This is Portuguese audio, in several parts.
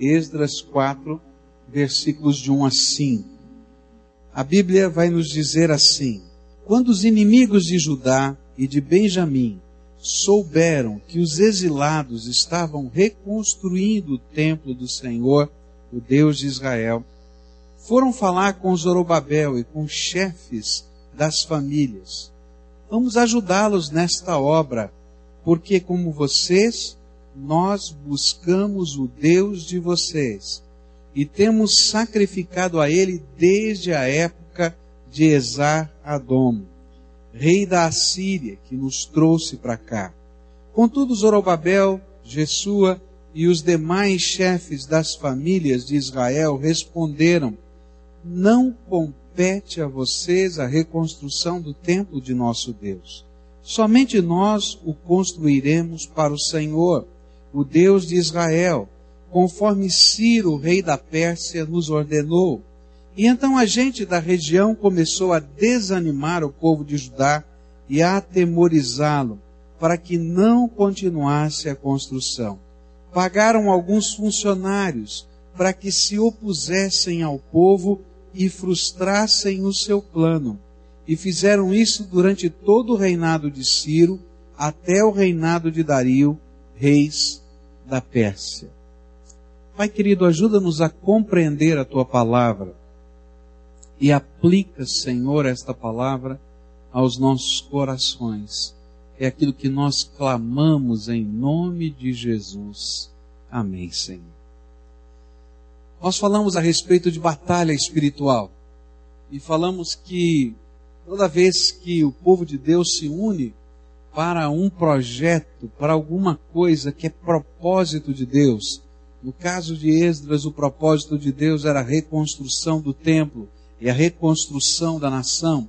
Esdras 4, versículos de 1 a 5. A Bíblia vai nos dizer assim: Quando os inimigos de Judá e de Benjamim souberam que os exilados estavam reconstruindo o templo do Senhor, o Deus de Israel, foram falar com Zorobabel e com os chefes das famílias. Vamos ajudá-los nesta obra, porque como vocês, nós buscamos o Deus de vocês e temos sacrificado a ele desde a época de Esar Adom, rei da Assíria, que nos trouxe para cá. Contudo, Zorobabel, Jesua e os demais chefes das famílias de Israel responderam: Não compete a vocês a reconstrução do templo de nosso Deus. Somente nós o construiremos para o Senhor, o Deus de Israel, conforme Ciro, rei da Pérsia, nos ordenou. E então a gente da região começou a desanimar o povo de Judá e a atemorizá-lo, para que não continuasse a construção. Pagaram alguns funcionários para que se opusessem ao povo e frustrassem o seu plano. E fizeram isso durante todo o reinado de Ciro, até o reinado de Dario, reis da Pérsia. Pai querido, ajuda-nos a compreender a tua palavra e aplica, Senhor, esta palavra aos nossos corações. É aquilo que nós clamamos em nome de Jesus. Amém, Senhor. Nós falamos a respeito de batalha espiritual e falamos que toda vez que o povo de Deus se une para um projeto, para alguma coisa que é propósito de Deus, no caso de Esdras, o propósito de Deus era a reconstrução do templo e a reconstrução da nação.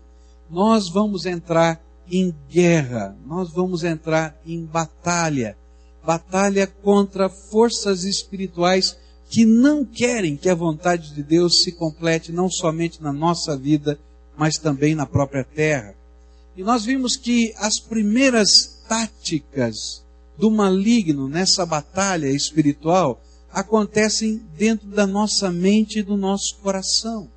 Nós vamos entrar em guerra, nós vamos entrar em batalha batalha contra forças espirituais que não querem que a vontade de Deus se complete não somente na nossa vida, mas também na própria terra. E nós vimos que as primeiras táticas do maligno nessa batalha espiritual acontecem dentro da nossa mente e do nosso coração.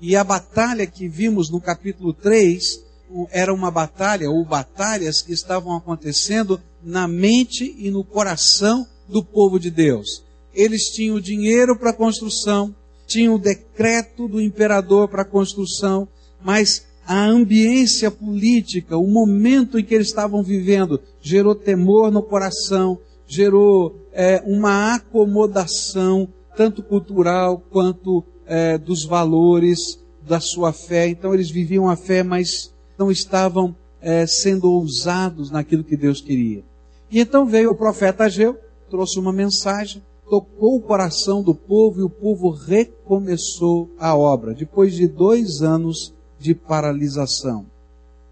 E a batalha que vimos no capítulo 3 era uma batalha, ou batalhas que estavam acontecendo na mente e no coração do povo de Deus. Eles tinham dinheiro para a construção, tinham o decreto do imperador para a construção, mas a ambiência política, o momento em que eles estavam vivendo, gerou temor no coração, gerou é, uma acomodação, tanto cultural quanto é, dos valores da sua fé. Então eles viviam a fé, mas não estavam é, sendo ousados naquilo que Deus queria. E então veio o profeta Ageu, trouxe uma mensagem, tocou o coração do povo e o povo recomeçou a obra, depois de dois anos de paralisação.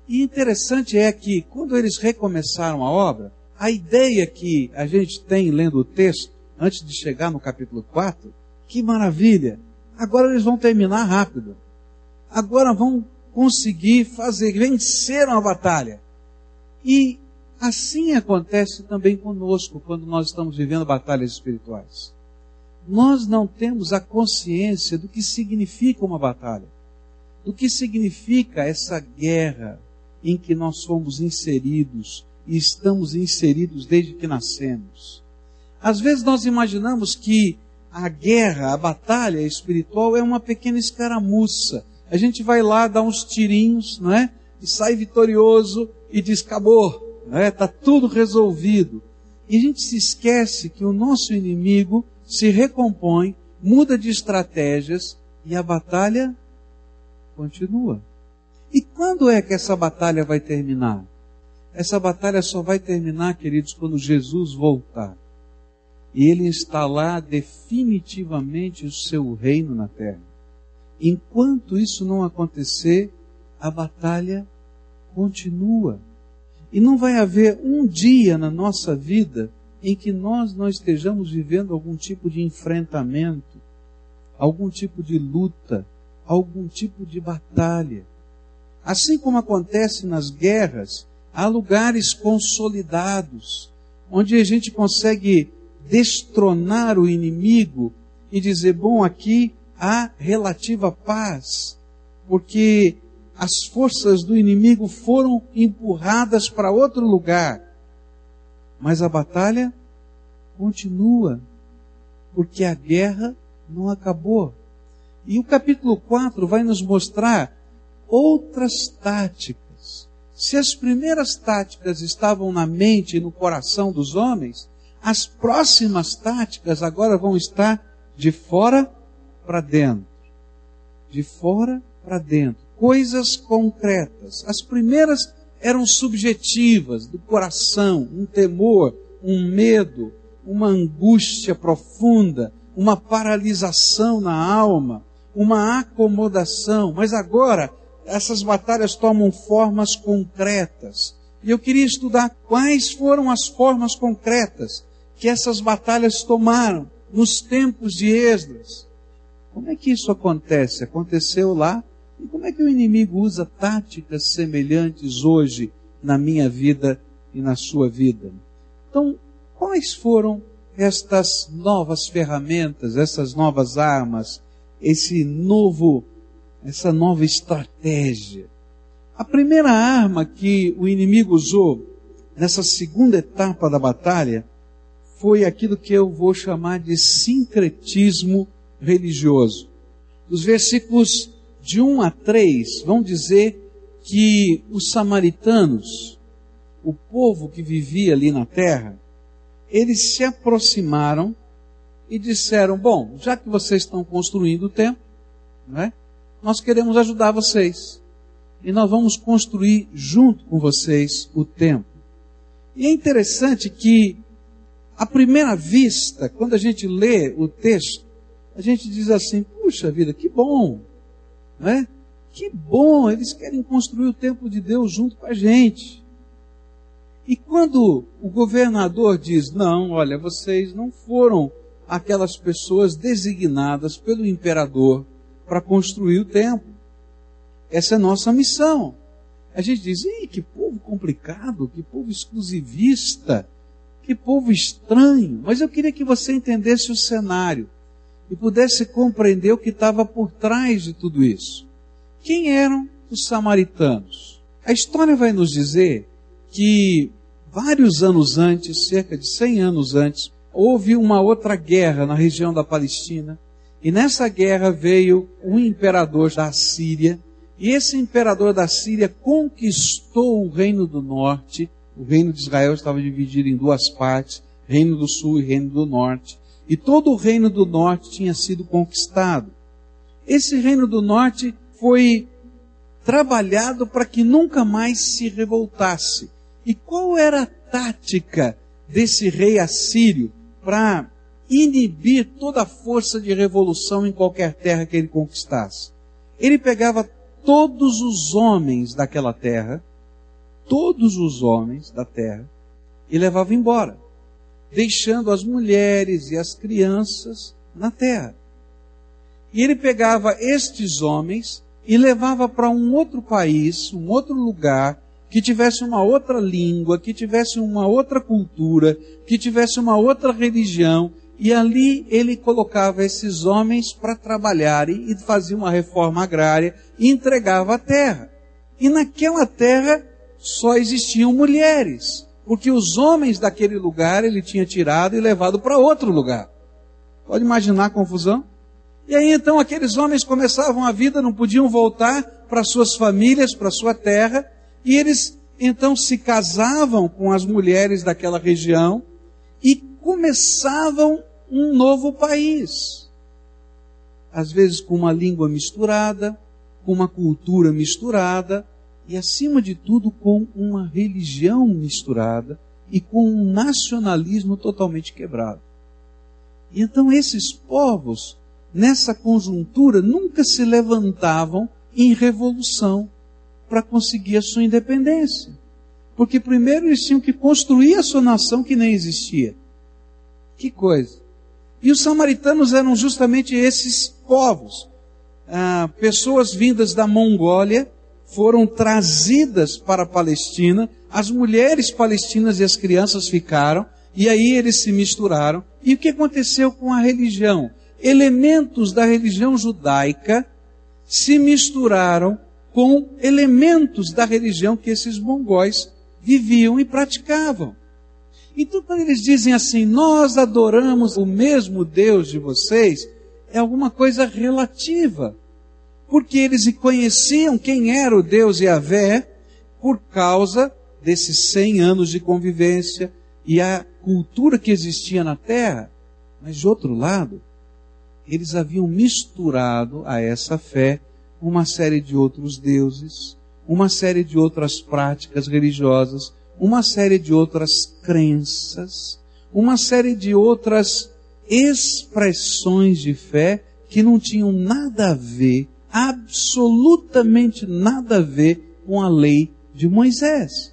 E interessante é que, quando eles recomeçaram a obra, a ideia que a gente tem lendo o texto, antes de chegar no capítulo 4, que maravilha! Agora eles vão terminar rápido. Agora vão conseguir fazer, venceram a batalha. E assim acontece também conosco quando nós estamos vivendo batalhas espirituais. Nós não temos a consciência do que significa uma batalha, do que significa essa guerra em que nós fomos inseridos, e estamos inseridos desde que nascemos. Às vezes nós imaginamos que a guerra, a batalha espiritual é uma pequena escaramuça. A gente vai lá dar uns tirinhos, não é? E sai vitorioso e diz: acabou, não é? Está tudo resolvido. E a gente se esquece que o nosso inimigo se recompõe, muda de estratégias e a batalha continua. E quando é que essa batalha vai terminar? Essa batalha só vai terminar, queridos, quando Jesus voltar. E ele instalar definitivamente o seu reino na terra. Enquanto isso não acontecer, a batalha continua. E não vai haver um dia na nossa vida em que nós não estejamos vivendo algum tipo de enfrentamento, algum tipo de luta, algum tipo de batalha. Assim como acontece nas guerras, há lugares consolidados, onde a gente consegue destronar o inimigo e dizer: bom, aqui há relativa paz, porque as forças do inimigo foram empurradas para outro lugar. Mas a batalha continua, porque a guerra não acabou. E o capítulo 4 vai nos mostrar outras táticas. Se as primeiras táticas estavam na mente e no coração dos homens, as próximas táticas agora vão estar de fora para dentro. De fora para dentro. Coisas concretas. As primeiras eram subjetivas, do coração, um temor, um medo, uma angústia profunda, uma paralisação na alma, uma acomodação. Mas agora, essas batalhas tomam formas concretas. E eu queria estudar quais foram as formas concretas que essas batalhas tomaram nos tempos de Esdras. Como é que isso acontece? Aconteceu lá? E como é que o inimigo usa táticas semelhantes hoje na minha vida e na sua vida? Então, quais foram estas novas ferramentas, essas novas armas, esse novo, essa nova estratégia? A primeira arma que o inimigo usou nessa segunda etapa da batalha foi aquilo que eu vou chamar de sincretismo religioso. Os versículos de 1 a 3 vão dizer que os samaritanos, o povo que vivia ali na terra, eles se aproximaram e disseram: Bom, já que vocês estão construindo o templo, né, nós queremos ajudar vocês. E nós vamos construir junto com vocês o templo. E é interessante que à primeira vista, quando a gente lê o texto, a gente diz assim: puxa vida, que bom, né? Que bom, eles querem construir o templo de Deus junto com a gente. E quando o governador diz: não, olha, vocês não foram aquelas pessoas designadas pelo imperador para construir o templo. Essa é nossa missão. A gente diz: Ih, que povo complicado, que povo exclusivista que povo estranho. Mas eu queria que você entendesse o cenário e pudesse compreender o que estava por trás de tudo isso. Quem eram os samaritanos? A história vai nos dizer que vários anos antes, cerca de 100 anos antes, houve uma outra guerra na região da Palestina. E nessa guerra veio um imperador da Síria, e esse imperador da Síria conquistou o reino do norte o reino de Israel estava dividido em duas partes, reino do sul e reino do norte. E todo o reino do norte tinha sido conquistado. Esse reino do norte foi trabalhado para que nunca mais se revoltasse. E qual era a tática desse rei assírio para inibir toda a força de revolução em qualquer terra que ele conquistasse? Ele pegava todos os homens daquela terra todos os homens da terra e levava embora, deixando as mulheres e as crianças na terra. E ele pegava estes homens e levava para um outro país, um outro lugar, que tivesse uma outra língua, que tivesse uma outra cultura, que tivesse uma outra religião, e ali ele colocava esses homens para trabalharem e fazia uma reforma agrária e entregava a terra. E naquela terra só existiam mulheres, porque os homens daquele lugar ele tinha tirado e levado para outro lugar. Pode imaginar a confusão? E aí então aqueles homens começavam a vida, não podiam voltar para suas famílias, para sua terra, e eles então se casavam com as mulheres daquela região e começavam um novo país. Às vezes com uma língua misturada, com uma cultura misturada, e, acima de tudo, com uma religião misturada e com um nacionalismo totalmente quebrado. E então esses povos, nessa conjuntura, nunca se levantavam em revolução para conseguir a sua independência. Porque primeiro eles tinham que construir a sua nação que nem existia. Que coisa. E os samaritanos eram justamente esses povos. Ah, pessoas vindas da Mongólia, foram trazidas para a Palestina, as mulheres palestinas e as crianças ficaram, E aí eles se misturaram. E o que aconteceu com a religião? Elementos da religião judaica se misturaram com elementos da religião que esses mongóis viviam e praticavam. Então, quando eles dizem assim, nós adoramos o mesmo Deus de vocês, é alguma coisa relativa. Porque eles conheciam quem era o Deus Yahvé por causa desses 100 anos de convivência e a cultura que existia na terra. Mas de outro lado, eles haviam misturado a essa fé uma série de outros deuses, uma série de outras práticas religiosas, uma série de outras crenças, uma série de outras expressões de fé que não tinham nada a ver, absolutamente nada a ver com a lei de Moisés.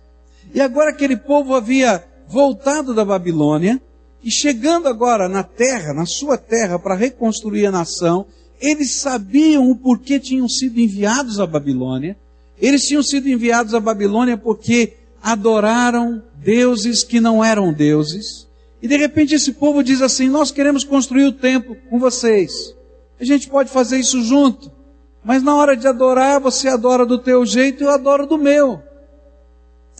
E agora aquele povo havia voltado da Babilônia e chegando agora na terra, na sua terra, para reconstruir a nação, eles sabiam o porquê tinham sido enviados à Babilônia. Eles tinham sido enviados à Babilônia porque adoraram deuses que não eram deuses. E de repente esse povo diz assim: Nós queremos construir o templo com vocês. A gente pode fazer isso junto. Mas na hora de adorar, você adora do teu jeito e eu adoro do meu.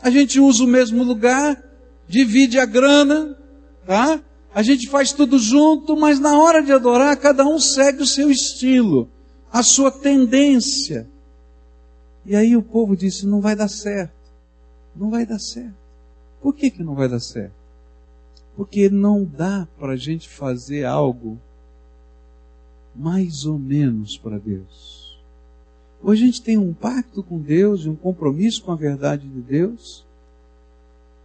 A gente usa o mesmo lugar, divide a grana, tá? A gente faz tudo junto, mas na hora de adorar, cada um segue o seu estilo, a sua tendência. E aí o povo disse: não vai dar certo. Não vai dar certo. Por que, que não vai dar certo? Porque não dá para a gente fazer algo mais ou menos para Deus. Ou a gente tem um pacto com Deus e um compromisso com a verdade de Deus,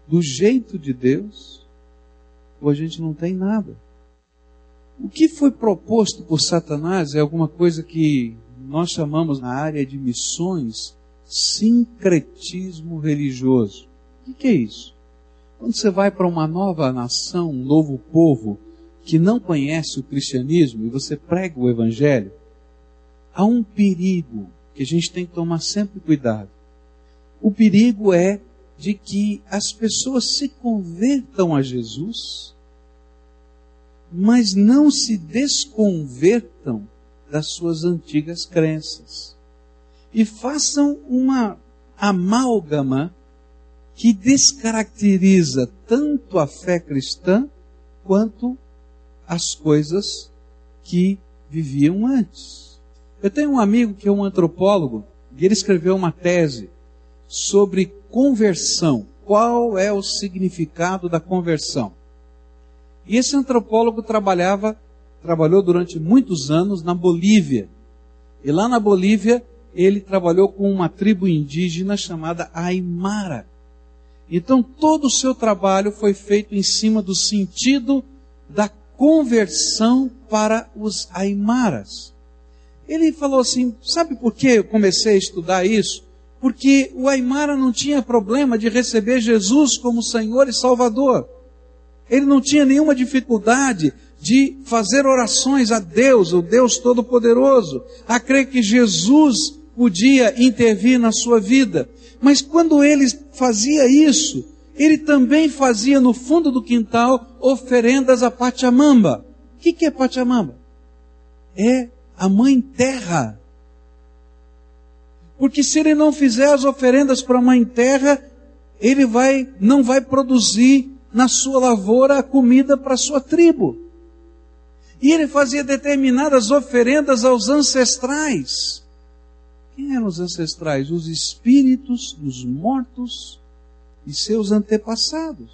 do jeito de Deus, a gente não tem nada. O que foi proposto por Satanás é alguma coisa que nós chamamos na área de missões sincretismo religioso. O que é isso? Quando você vai para uma nova nação, um novo povo, que não conhece o cristianismo e você prega o evangelho, há um perigo que a gente tem que tomar sempre cuidado. O perigo é de que as pessoas se convertam a Jesus, mas não se desconvertam das suas antigas crenças. E façam uma amálgama que descaracteriza tanto a fé cristã quanto as coisas que viviam antes. Eu tenho um amigo que é um antropólogo e ele escreveu uma tese sobre conversão. Qual é o significado da conversão? E esse antropólogo trabalhava, trabalhou durante muitos anos na Bolívia. E lá na Bolívia ele trabalhou com uma tribo indígena chamada Aimara. Então todo o seu trabalho foi feito em cima do sentido da conversão para os Aimaras. Ele falou assim: sabe por que eu comecei a estudar isso? Porque o Aimara não tinha problema de receber Jesus como Senhor e Salvador. Ele não tinha nenhuma dificuldade de fazer orações a Deus, o Deus Todo-Poderoso, a crer que Jesus podia intervir na sua vida. Mas quando ele fazia isso, ele também fazia no fundo do quintal oferendas a Pachamamba. O que, que é Pachamamba? É a mãe terra. Porque se ele não fizer as oferendas para a mãe terra, ele vai, não vai produzir na sua lavoura a comida para a sua tribo. E ele fazia determinadas oferendas aos ancestrais. Quem eram os ancestrais? Os espíritos dos mortos e seus antepassados.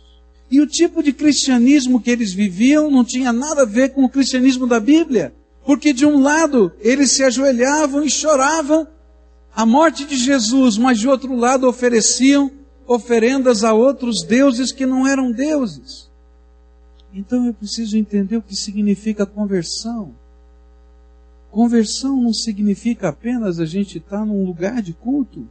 E o tipo de cristianismo que eles viviam não tinha nada a ver com o cristianismo da Bíblia. Porque de um lado eles se ajoelhavam e choravam a morte de Jesus, mas de outro lado ofereciam oferendas a outros deuses que não eram deuses. Então eu preciso entender o que significa conversão. Conversão não significa apenas a gente estar num lugar de culto.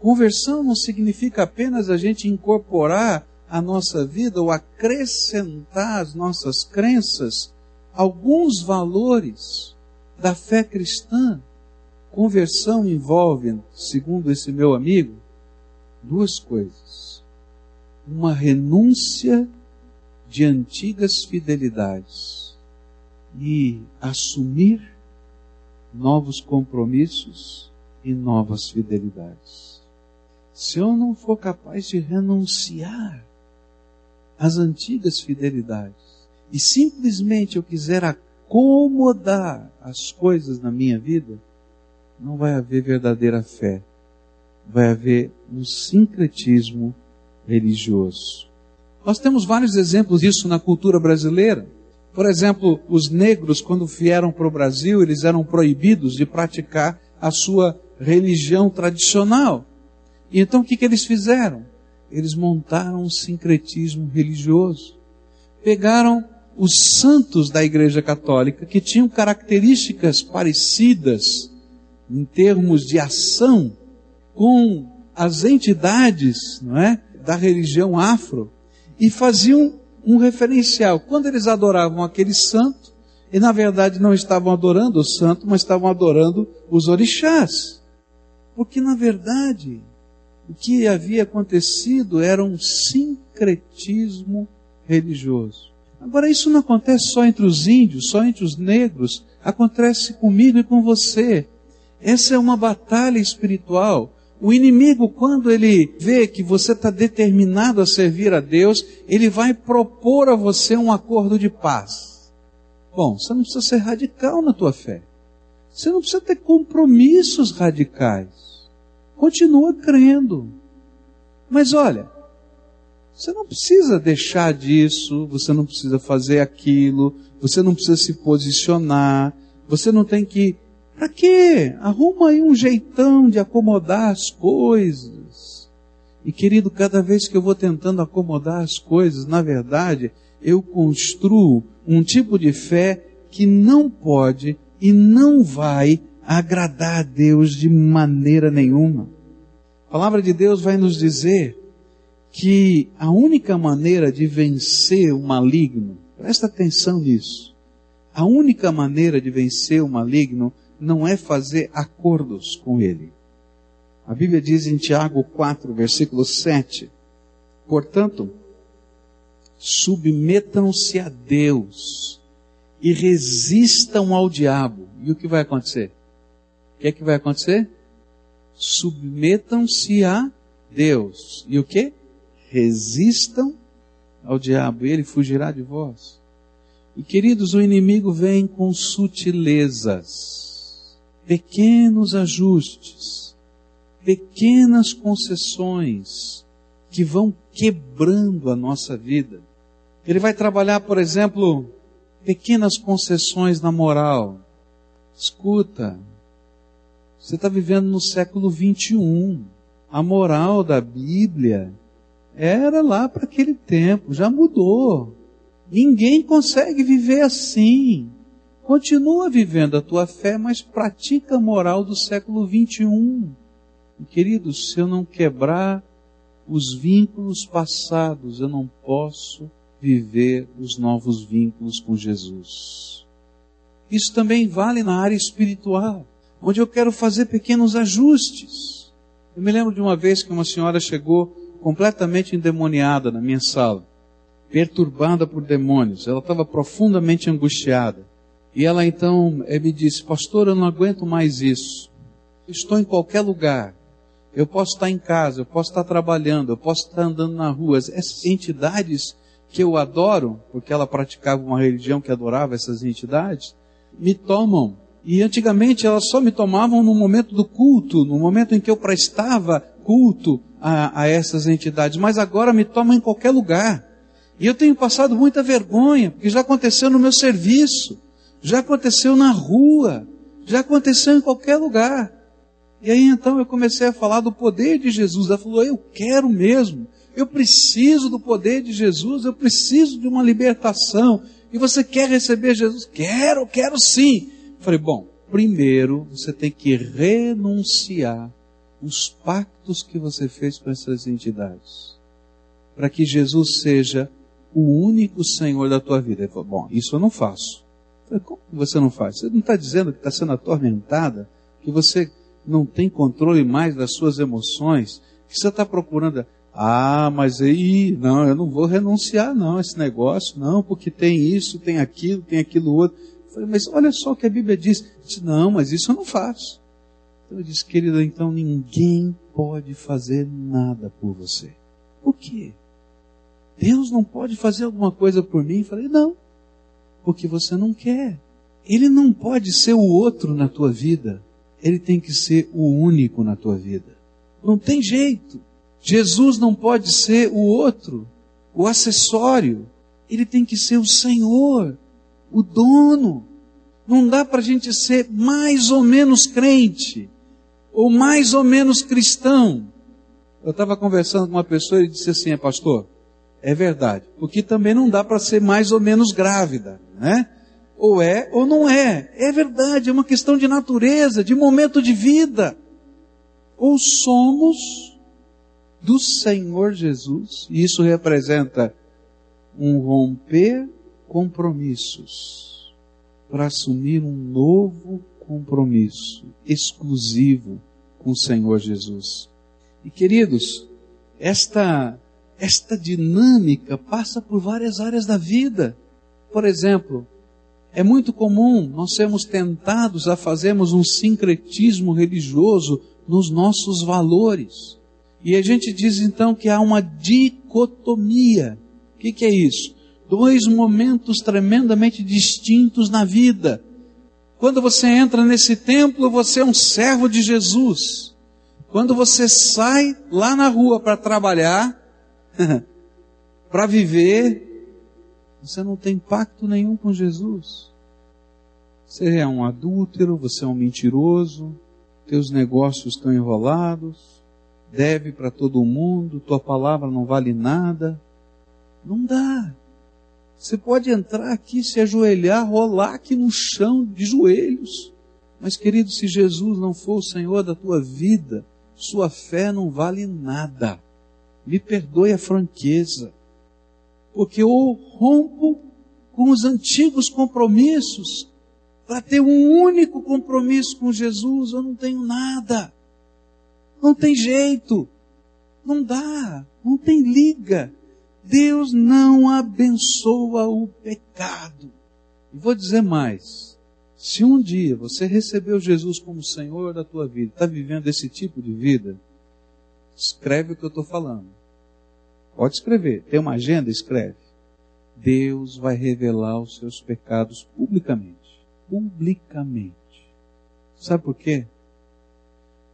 Conversão não significa apenas a gente incorporar à nossa vida ou acrescentar às nossas crenças alguns valores da fé cristã. Conversão envolve, segundo esse meu amigo, duas coisas. Uma renúncia de antigas fidelidades e assumir novos compromissos e novas fidelidades. Se eu não for capaz de renunciar às antigas fidelidades e simplesmente eu quiser acomodar as coisas na minha vida, não vai haver verdadeira fé. Vai haver um sincretismo religioso. Nós temos vários exemplos disso na cultura brasileira. Por exemplo, os negros, quando vieram para o Brasil, eles eram proibidos de praticar a sua religião tradicional. E então o que, que eles fizeram? Eles montaram um sincretismo religioso. Pegaram os santos da Igreja Católica, que tinham características parecidas em termos de ação com as entidades não é, da religião afro, e faziam um referencial. Quando eles adoravam aquele santo, e na verdade não estavam adorando o santo, mas estavam adorando os orixás. Porque na verdade, o que havia acontecido era um sincretismo religioso. Agora, isso não acontece só entre os índios, só entre os negros, acontece comigo e com você. Essa é uma batalha espiritual. O inimigo, quando ele vê que você está determinado a servir a Deus, ele vai propor a você um acordo de paz. Bom, você não precisa ser radical na tua fé. Você não precisa ter compromissos radicais. Continua crendo. Mas olha, você não precisa deixar disso, você não precisa fazer aquilo, você não precisa se posicionar, você não tem que para quê? Arruma aí um jeitão de acomodar as coisas. E querido, cada vez que eu vou tentando acomodar as coisas, na verdade, eu construo um tipo de fé que não pode e não vai agradar a Deus de maneira nenhuma. A palavra de Deus vai nos dizer que a única maneira de vencer o maligno, presta atenção nisso, a única maneira de vencer o maligno não é fazer acordos com ele. A Bíblia diz em Tiago 4, versículo 7: Portanto, submetam-se a Deus e resistam ao diabo. E o que vai acontecer? O que é que vai acontecer? Submetam-se a Deus. E o que? Resistam ao diabo, e ele fugirá de vós. E queridos, o inimigo vem com sutilezas pequenos ajustes, pequenas concessões que vão quebrando a nossa vida. Ele vai trabalhar, por exemplo, pequenas concessões na moral. Escuta, você está vivendo no século 21. A moral da Bíblia era lá para aquele tempo, já mudou. Ninguém consegue viver assim. Continua vivendo a tua fé, mas pratica a moral do século 21. E, queridos, se eu não quebrar os vínculos passados, eu não posso viver os novos vínculos com Jesus. Isso também vale na área espiritual, onde eu quero fazer pequenos ajustes. Eu me lembro de uma vez que uma senhora chegou completamente endemoniada na minha sala, perturbada por demônios. Ela estava profundamente angustiada. E ela então eh, me disse, pastor, eu não aguento mais isso. estou em qualquer lugar. Eu posso estar em casa, eu posso estar trabalhando, eu posso estar andando na rua. Essas entidades que eu adoro, porque ela praticava uma religião que adorava essas entidades, me tomam. E antigamente elas só me tomavam no momento do culto, no momento em que eu prestava culto a, a essas entidades, mas agora me tomam em qualquer lugar. E eu tenho passado muita vergonha, porque já aconteceu no meu serviço já aconteceu na rua, já aconteceu em qualquer lugar. E aí então eu comecei a falar do poder de Jesus. Ela falou: Eu quero mesmo, eu preciso do poder de Jesus, eu preciso de uma libertação. E você quer receber Jesus? Quero, quero sim. Eu falei: Bom, primeiro você tem que renunciar os pactos que você fez com essas entidades, para que Jesus seja o único Senhor da tua vida. Ele falou: Bom, isso eu não faço. Como você não faz? Você não está dizendo que está sendo atormentada, que você não tem controle mais das suas emoções, que você está procurando. Ah, mas aí, não, eu não vou renunciar não a esse negócio, não, porque tem isso, tem aquilo, tem aquilo outro. Eu falei, mas olha só o que a Bíblia diz. Disse, não, mas isso eu não faço. Então eu disse, querida, então ninguém pode fazer nada por você. Por quê? Deus não pode fazer alguma coisa por mim? Eu falei, não, porque você não quer. Ele não pode ser o outro na tua vida. Ele tem que ser o único na tua vida. Não tem jeito. Jesus não pode ser o outro, o acessório. Ele tem que ser o Senhor, o dono. Não dá para a gente ser mais ou menos crente, ou mais ou menos cristão. Eu estava conversando com uma pessoa e disse assim, é pastor, é verdade. Porque também não dá para ser mais ou menos grávida, né? Ou é ou não é. É verdade, é uma questão de natureza, de momento de vida. Ou somos do Senhor Jesus, e isso representa um romper compromissos para assumir um novo compromisso exclusivo com o Senhor Jesus. E queridos, esta esta dinâmica passa por várias áreas da vida. Por exemplo, é muito comum nós sermos tentados a fazermos um sincretismo religioso nos nossos valores. E a gente diz então que há uma dicotomia. O que, que é isso? Dois momentos tremendamente distintos na vida. Quando você entra nesse templo, você é um servo de Jesus. Quando você sai lá na rua para trabalhar, para viver, você não tem pacto nenhum com Jesus. Você é um adúltero, você é um mentiroso, teus negócios estão enrolados, deve para todo mundo, tua palavra não vale nada. Não dá. Você pode entrar aqui, se ajoelhar, rolar aqui no chão de joelhos. Mas, querido, se Jesus não for o Senhor da tua vida, sua fé não vale nada. Me perdoe a franqueza. Porque eu rompo com os antigos compromissos para ter um único compromisso com Jesus, eu não tenho nada. Não tem jeito. Não dá. Não tem liga. Deus não abençoa o pecado. E vou dizer mais. Se um dia você recebeu Jesus como Senhor da tua vida, está vivendo esse tipo de vida, escreve o que eu estou falando. Pode escrever. Tem uma agenda? Escreve. Deus vai revelar os seus pecados publicamente. Publicamente. Sabe por quê?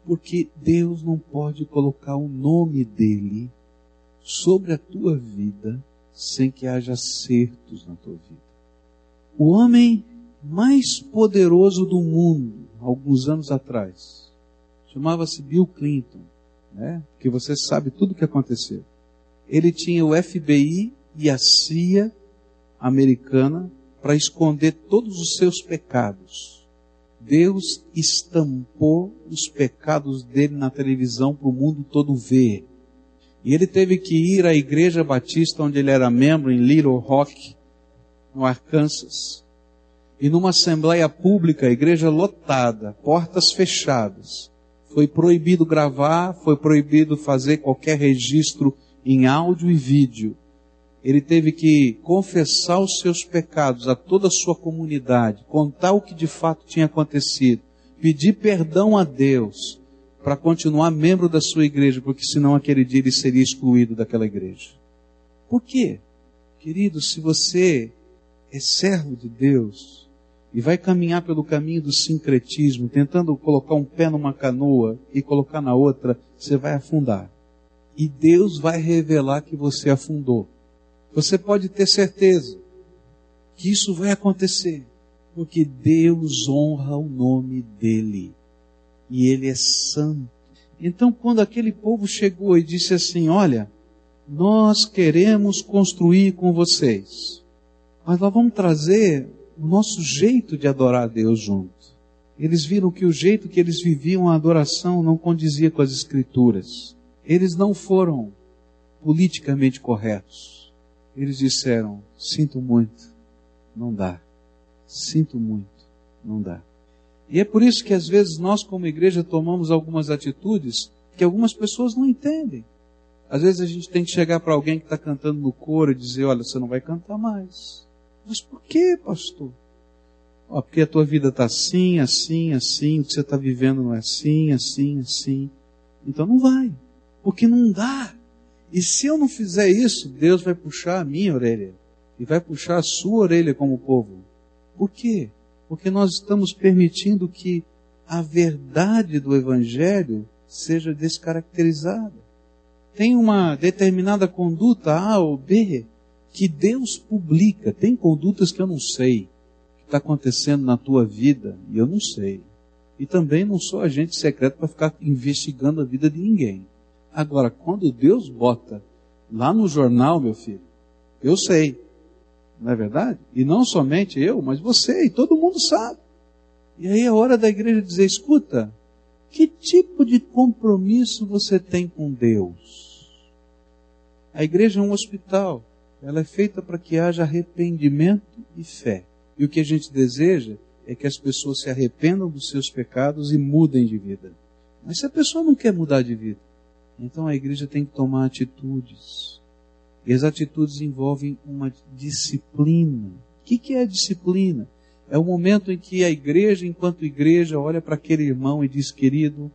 Porque Deus não pode colocar o nome dele sobre a tua vida sem que haja acertos na tua vida. O homem mais poderoso do mundo, alguns anos atrás, chamava-se Bill Clinton, né? Que você sabe tudo o que aconteceu. Ele tinha o FBI e a CIA americana para esconder todos os seus pecados. Deus estampou os pecados dele na televisão para o mundo todo ver. E ele teve que ir à igreja batista onde ele era membro, em Little Rock, no Arkansas. E numa assembleia pública, igreja lotada, portas fechadas. Foi proibido gravar, foi proibido fazer qualquer registro em áudio e vídeo ele teve que confessar os seus pecados a toda a sua comunidade, contar o que de fato tinha acontecido, pedir perdão a Deus para continuar membro da sua igreja, porque senão aquele dia ele seria excluído daquela igreja. Por quê? Querido, se você é servo de Deus e vai caminhar pelo caminho do sincretismo, tentando colocar um pé numa canoa e colocar na outra, você vai afundar. E Deus vai revelar que você afundou. Você pode ter certeza que isso vai acontecer, porque Deus honra o nome dele e ele é santo. Então, quando aquele povo chegou e disse assim: Olha, nós queremos construir com vocês, mas nós vamos trazer o nosso jeito de adorar a Deus junto. Eles viram que o jeito que eles viviam a adoração não condizia com as Escrituras. Eles não foram politicamente corretos eles disseram: Sinto muito, não dá. Sinto muito, não dá. E é por isso que às vezes nós, como igreja, tomamos algumas atitudes que algumas pessoas não entendem. Às vezes a gente tem que chegar para alguém que está cantando no coro e dizer: Olha, você não vai cantar mais. Mas por que, pastor? Oh, porque a tua vida está assim, assim, assim, o que você está vivendo não é assim, assim, assim. Então não vai. Porque não dá. E se eu não fizer isso, Deus vai puxar a minha orelha. E vai puxar a sua orelha como povo. Por quê? Porque nós estamos permitindo que a verdade do Evangelho seja descaracterizada. Tem uma determinada conduta A ou B que Deus publica. Tem condutas que eu não sei que está acontecendo na tua vida e eu não sei. E também não sou agente secreto para ficar investigando a vida de ninguém. Agora, quando Deus bota lá no jornal, meu filho, eu sei. Não é verdade? E não somente eu, mas você e todo mundo sabe. E aí é hora da igreja dizer: escuta, que tipo de compromisso você tem com Deus? A igreja é um hospital. Ela é feita para que haja arrependimento e fé. E o que a gente deseja é que as pessoas se arrependam dos seus pecados e mudem de vida. Mas se a pessoa não quer mudar de vida, então a igreja tem que tomar atitudes. E as atitudes envolvem uma disciplina. O que, é disciplina? É o momento em que a igreja, enquanto igreja, olha para aquele irmão e diz: querido,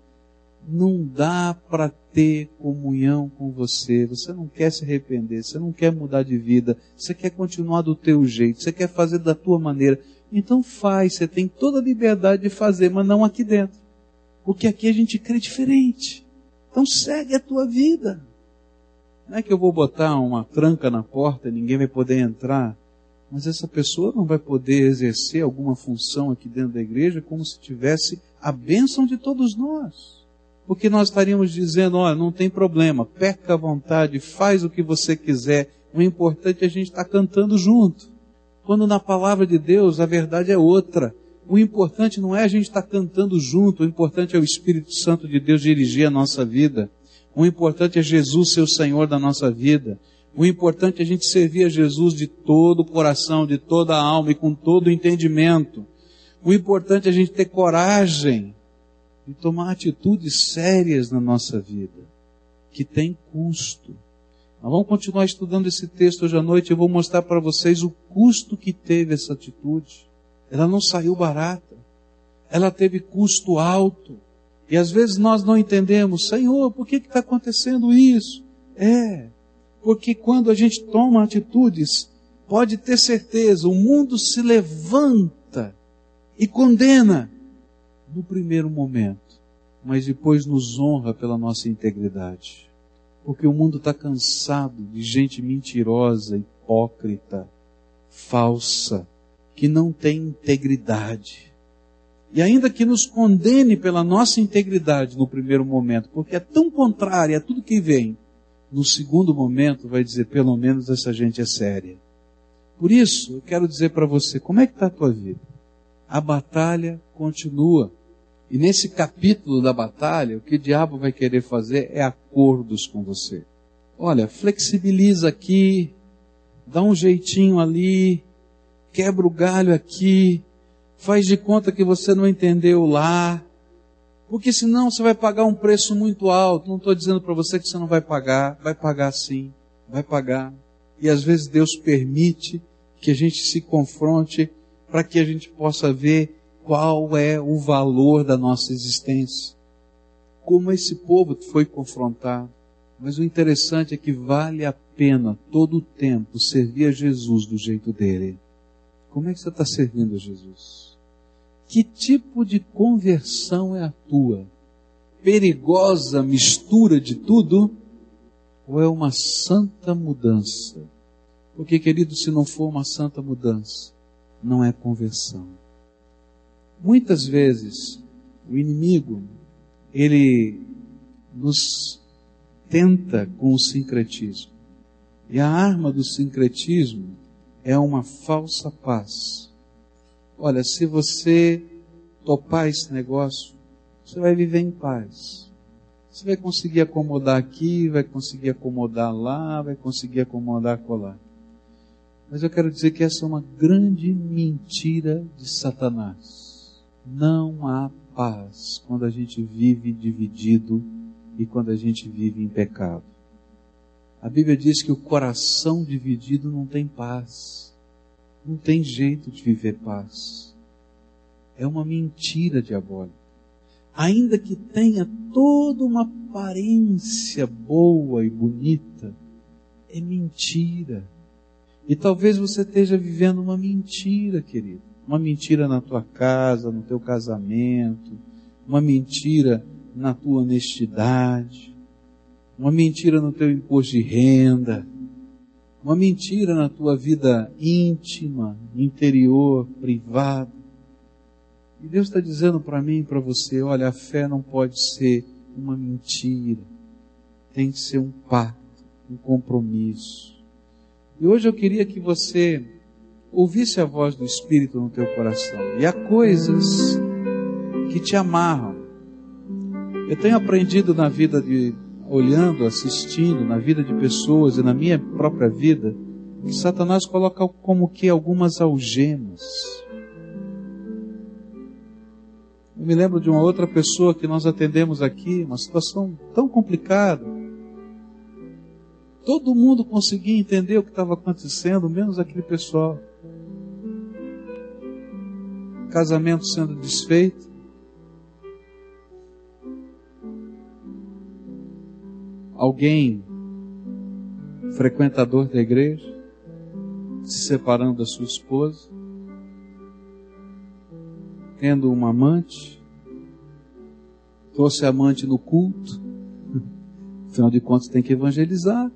não dá para ter comunhão com você, você não quer se arrepender, você não quer mudar de vida, você quer continuar do teu jeito, você quer fazer da tua maneira. Então faz, você tem toda a liberdade de fazer, mas não aqui dentro. Porque aqui a gente crê diferente. Então segue a tua vida. Não é que eu vou botar uma tranca na porta e ninguém vai poder entrar, mas essa pessoa não vai poder exercer alguma função aqui dentro da igreja como se tivesse a bênção de todos nós. Porque nós estaríamos dizendo, olha, não tem problema, perca a vontade, faz o que você quiser, o importante é a gente estar cantando junto. Quando na palavra de Deus a verdade é outra. O importante não é a gente estar cantando junto, o importante é o Espírito Santo de Deus dirigir a nossa vida. O importante é Jesus ser o Senhor da nossa vida. O importante é a gente servir a Jesus de todo o coração, de toda a alma e com todo o entendimento. O importante é a gente ter coragem de tomar atitudes sérias na nossa vida, que tem custo. Vamos continuar estudando esse texto hoje à noite e eu vou mostrar para vocês o custo que teve essa atitude. Ela não saiu barata. Ela teve custo alto. E às vezes nós não entendemos, Senhor, por que está acontecendo isso? É, porque quando a gente toma atitudes, pode ter certeza, o mundo se levanta e condena no primeiro momento, mas depois nos honra pela nossa integridade. Porque o mundo está cansado de gente mentirosa, hipócrita, falsa, que não tem integridade e ainda que nos condene pela nossa integridade no primeiro momento, porque é tão contrária a tudo que vem, no segundo momento vai dizer, pelo menos essa gente é séria. Por isso, eu quero dizer para você, como é que está a tua vida? A batalha continua. E nesse capítulo da batalha, o que o diabo vai querer fazer é acordos com você. Olha, flexibiliza aqui, dá um jeitinho ali, quebra o galho aqui, faz de conta que você não entendeu lá, porque senão você vai pagar um preço muito alto. Não estou dizendo para você que você não vai pagar, vai pagar sim, vai pagar. E às vezes Deus permite que a gente se confronte para que a gente possa ver qual é o valor da nossa existência. Como esse povo foi confrontado. Mas o interessante é que vale a pena todo o tempo servir a Jesus do jeito dele. Como é que você está servindo Jesus? Que tipo de conversão é a tua? Perigosa mistura de tudo? Ou é uma santa mudança? Porque, querido, se não for uma santa mudança, não é conversão. Muitas vezes, o inimigo, ele nos tenta com o sincretismo. E a arma do sincretismo é uma falsa paz. Olha, se você topar esse negócio, você vai viver em paz. Você vai conseguir acomodar aqui, vai conseguir acomodar lá, vai conseguir acomodar colar. Mas eu quero dizer que essa é uma grande mentira de Satanás. Não há paz quando a gente vive dividido e quando a gente vive em pecado. A Bíblia diz que o coração dividido não tem paz. Não tem jeito de viver paz. É uma mentira diabólica. Ainda que tenha toda uma aparência boa e bonita, é mentira. E talvez você esteja vivendo uma mentira, querido. Uma mentira na tua casa, no teu casamento, uma mentira na tua honestidade, uma mentira no teu imposto de renda, uma mentira na tua vida íntima, interior, privada. E Deus está dizendo para mim e para você: olha, a fé não pode ser uma mentira, tem que ser um pacto, um compromisso. E hoje eu queria que você ouvisse a voz do Espírito no teu coração. E há coisas que te amarram. Eu tenho aprendido na vida de olhando, assistindo, na vida de pessoas e na minha própria vida, que Satanás coloca como que algumas algemas. Eu me lembro de uma outra pessoa que nós atendemos aqui, uma situação tão complicada. Todo mundo conseguia entender o que estava acontecendo, menos aquele pessoal. Casamento sendo desfeito. Alguém frequentador da igreja se separando da sua esposa, tendo uma amante, trouxe amante no culto, afinal de contas tem que evangelizar.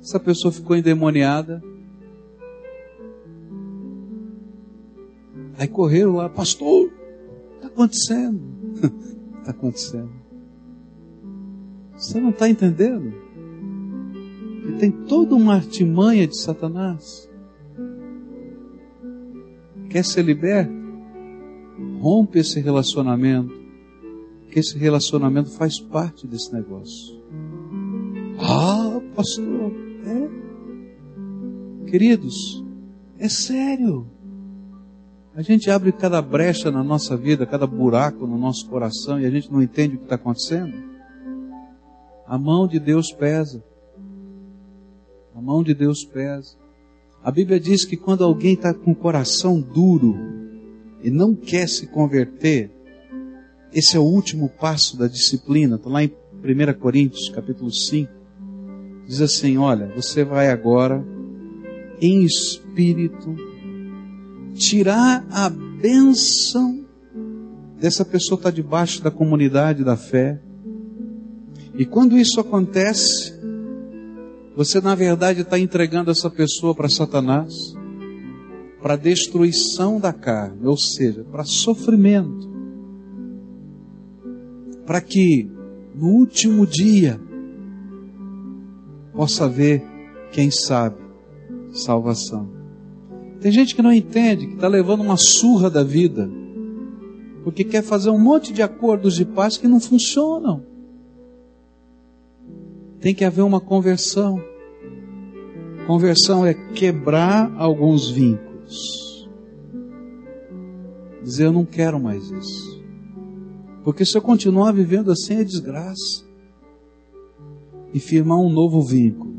Essa pessoa ficou endemoniada. Aí correram lá, pastor, está acontecendo? está acontecendo? Você não está entendendo? Que tem toda uma artimanha de Satanás. Quer ser liberto? Rompe esse relacionamento. Que esse relacionamento faz parte desse negócio. Ah, pastor, é. Queridos, é sério. A gente abre cada brecha na nossa vida, cada buraco no nosso coração e a gente não entende o que está acontecendo. A mão de Deus pesa. A mão de Deus pesa. A Bíblia diz que quando alguém está com o coração duro e não quer se converter, esse é o último passo da disciplina. Está lá em 1 Coríntios, capítulo 5 diz assim: Olha, você vai agora, em espírito, tirar a bênção dessa pessoa está debaixo da comunidade da fé. E quando isso acontece, você na verdade está entregando essa pessoa para Satanás, para destruição da carne, ou seja, para sofrimento, para que no último dia possa haver, quem sabe, salvação. Tem gente que não entende, que está levando uma surra da vida, porque quer fazer um monte de acordos de paz que não funcionam. Tem que haver uma conversão. Conversão é quebrar alguns vínculos. Dizer, eu não quero mais isso. Porque se eu continuar vivendo assim é desgraça e firmar um novo vínculo,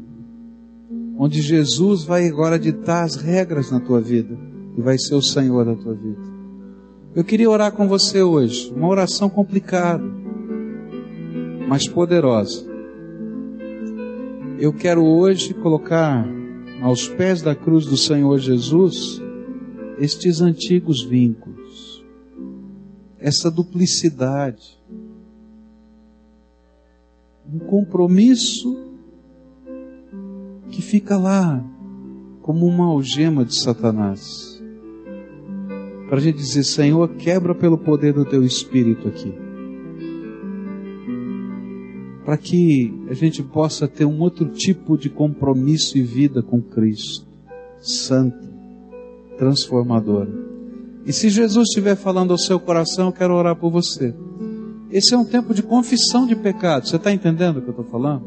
onde Jesus vai agora ditar as regras na tua vida e vai ser o Senhor da tua vida. Eu queria orar com você hoje, uma oração complicada, mas poderosa. Eu quero hoje colocar aos pés da cruz do Senhor Jesus estes antigos vínculos, essa duplicidade, um compromisso fica lá como uma algema de Satanás. Para a gente dizer, Senhor, quebra pelo poder do teu Espírito aqui. Para que a gente possa ter um outro tipo de compromisso e vida com Cristo, santa, transformadora. E se Jesus estiver falando ao seu coração, eu quero orar por você. Esse é um tempo de confissão de pecado. Você está entendendo o que eu estou falando?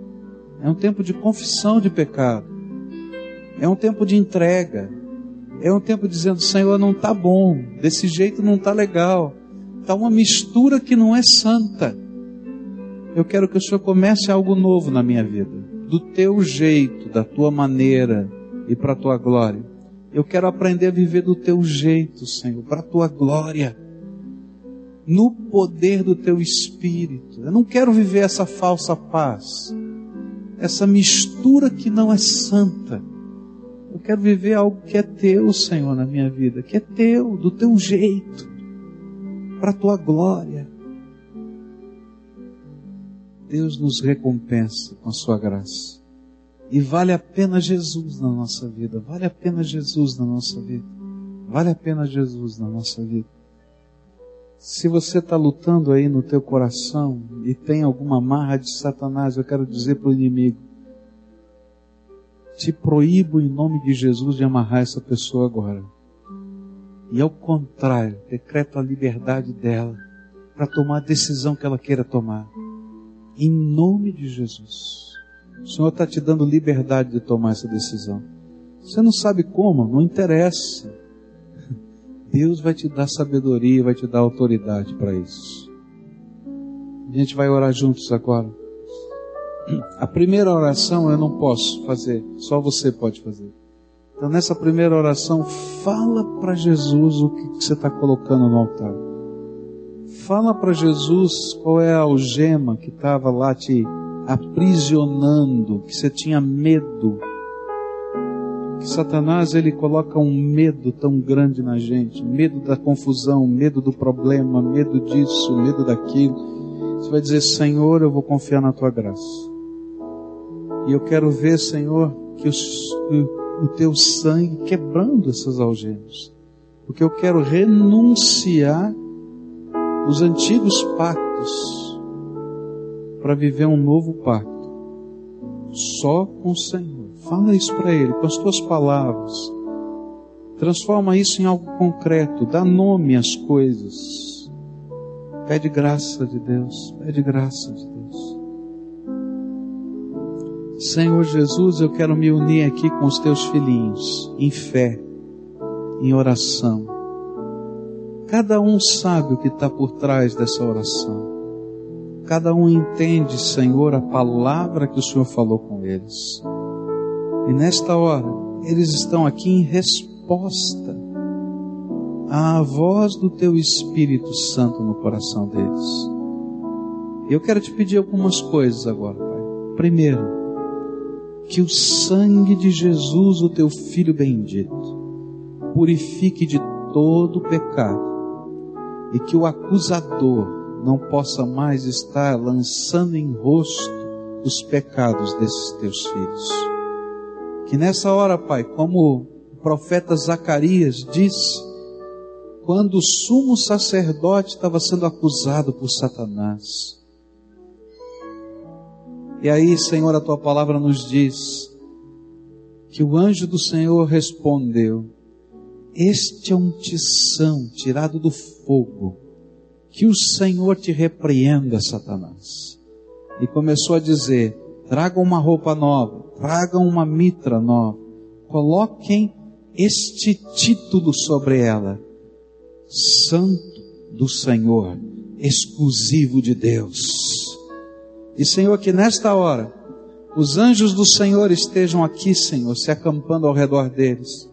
É um tempo de confissão de pecado. É um tempo de entrega. É um tempo dizendo, Senhor, não está bom. Desse jeito não está legal. Está uma mistura que não é santa. Eu quero que o Senhor comece algo novo na minha vida, do teu jeito, da tua maneira e para a tua glória. Eu quero aprender a viver do teu jeito, Senhor, para a tua glória, no poder do teu espírito. Eu não quero viver essa falsa paz, essa mistura que não é santa. Eu quero viver algo que é teu, Senhor, na minha vida, que é teu, do teu jeito, para a tua glória. Deus nos recompensa com a sua graça. E vale a pena Jesus na nossa vida, vale a pena Jesus na nossa vida, vale a pena Jesus na nossa vida. Se você está lutando aí no teu coração e tem alguma marra de Satanás, eu quero dizer para o inimigo, te proíbo em nome de Jesus de amarrar essa pessoa agora. E ao contrário, decreto a liberdade dela para tomar a decisão que ela queira tomar. Em nome de Jesus. O Senhor está te dando liberdade de tomar essa decisão. Você não sabe como, não interessa. Deus vai te dar sabedoria, vai te dar autoridade para isso. A gente vai orar juntos agora. A primeira oração eu não posso fazer, só você pode fazer. Então, nessa primeira oração, fala para Jesus o que, você está colocando no altar. Fala para Jesus qual é a algema que estava lá te aprisionando, que você tinha medo. Que Satanás ele coloca um medo tão grande na gente, medo da confusão, medo do problema, medo disso, medo daquilo. Você vai dizer, Senhor, eu vou confiar na tua graça. E eu quero ver, Senhor, que o, o teu sangue quebrando essas algemas. Porque eu quero renunciar os antigos pactos para viver um novo pacto. Só com o Senhor. Fala isso para Ele, com as tuas palavras. Transforma isso em algo concreto. Dá nome às coisas. Pede graça de Deus. Pede graça de Deus. Senhor Jesus, eu quero me unir aqui com os teus filhinhos, em fé, em oração. Cada um sabe o que está por trás dessa oração. Cada um entende, Senhor, a palavra que o Senhor falou com eles. E nesta hora, eles estão aqui em resposta à voz do Teu Espírito Santo no coração deles. Eu quero te pedir algumas coisas agora, Pai. Primeiro, que o sangue de Jesus, o teu Filho bendito, purifique de todo pecado e que o acusador não possa mais estar lançando em rosto os pecados desses teus filhos. Que nessa hora, Pai, como o profeta Zacarias disse, quando o sumo sacerdote estava sendo acusado por Satanás, e aí, Senhor, a tua palavra nos diz que o anjo do Senhor respondeu: Este é um tição tirado do fogo. Que o Senhor te repreenda, Satanás. E começou a dizer: Tragam uma roupa nova, tragam uma mitra nova, coloquem este título sobre ela: Santo do Senhor, exclusivo de Deus. E Senhor, que nesta hora os anjos do Senhor estejam aqui, Senhor, se acampando ao redor deles,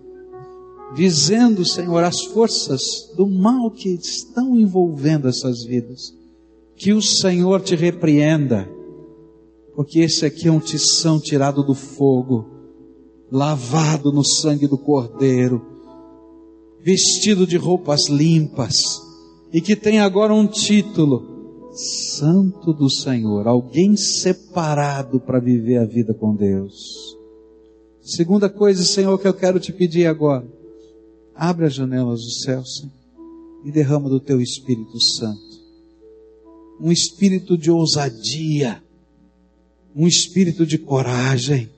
dizendo, Senhor, as forças do mal que estão envolvendo essas vidas. Que o Senhor te repreenda, porque esse aqui é um tição tirado do fogo, lavado no sangue do Cordeiro, vestido de roupas limpas, e que tem agora um título santo do Senhor, alguém separado para viver a vida com Deus. Segunda coisa, Senhor, que eu quero te pedir agora, abre as janelas do céu, Senhor, e derrama do teu Espírito Santo. Um espírito de ousadia, um espírito de coragem,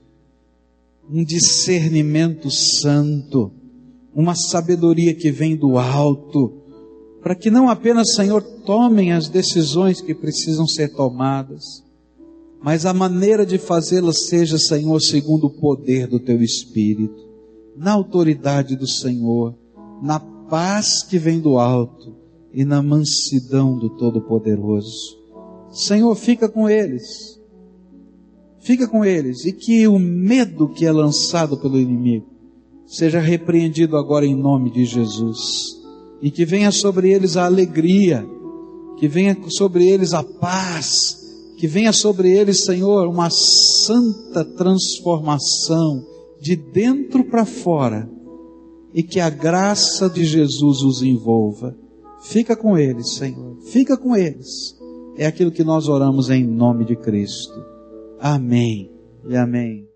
um discernimento santo, uma sabedoria que vem do alto, para que não apenas, Senhor, tomem as decisões que precisam ser tomadas, mas a maneira de fazê-las seja, Senhor, segundo o poder do Teu Espírito, na autoridade do Senhor, na paz que vem do alto e na mansidão do Todo-Poderoso. Senhor, fica com eles. Fica com eles e que o medo que é lançado pelo inimigo seja repreendido agora em nome de Jesus. E que venha sobre eles a alegria, que venha sobre eles a paz, que venha sobre eles, Senhor, uma santa transformação de dentro para fora e que a graça de Jesus os envolva. Fica com eles, Senhor. Fica com eles. É aquilo que nós oramos em nome de Cristo. Amém e amém.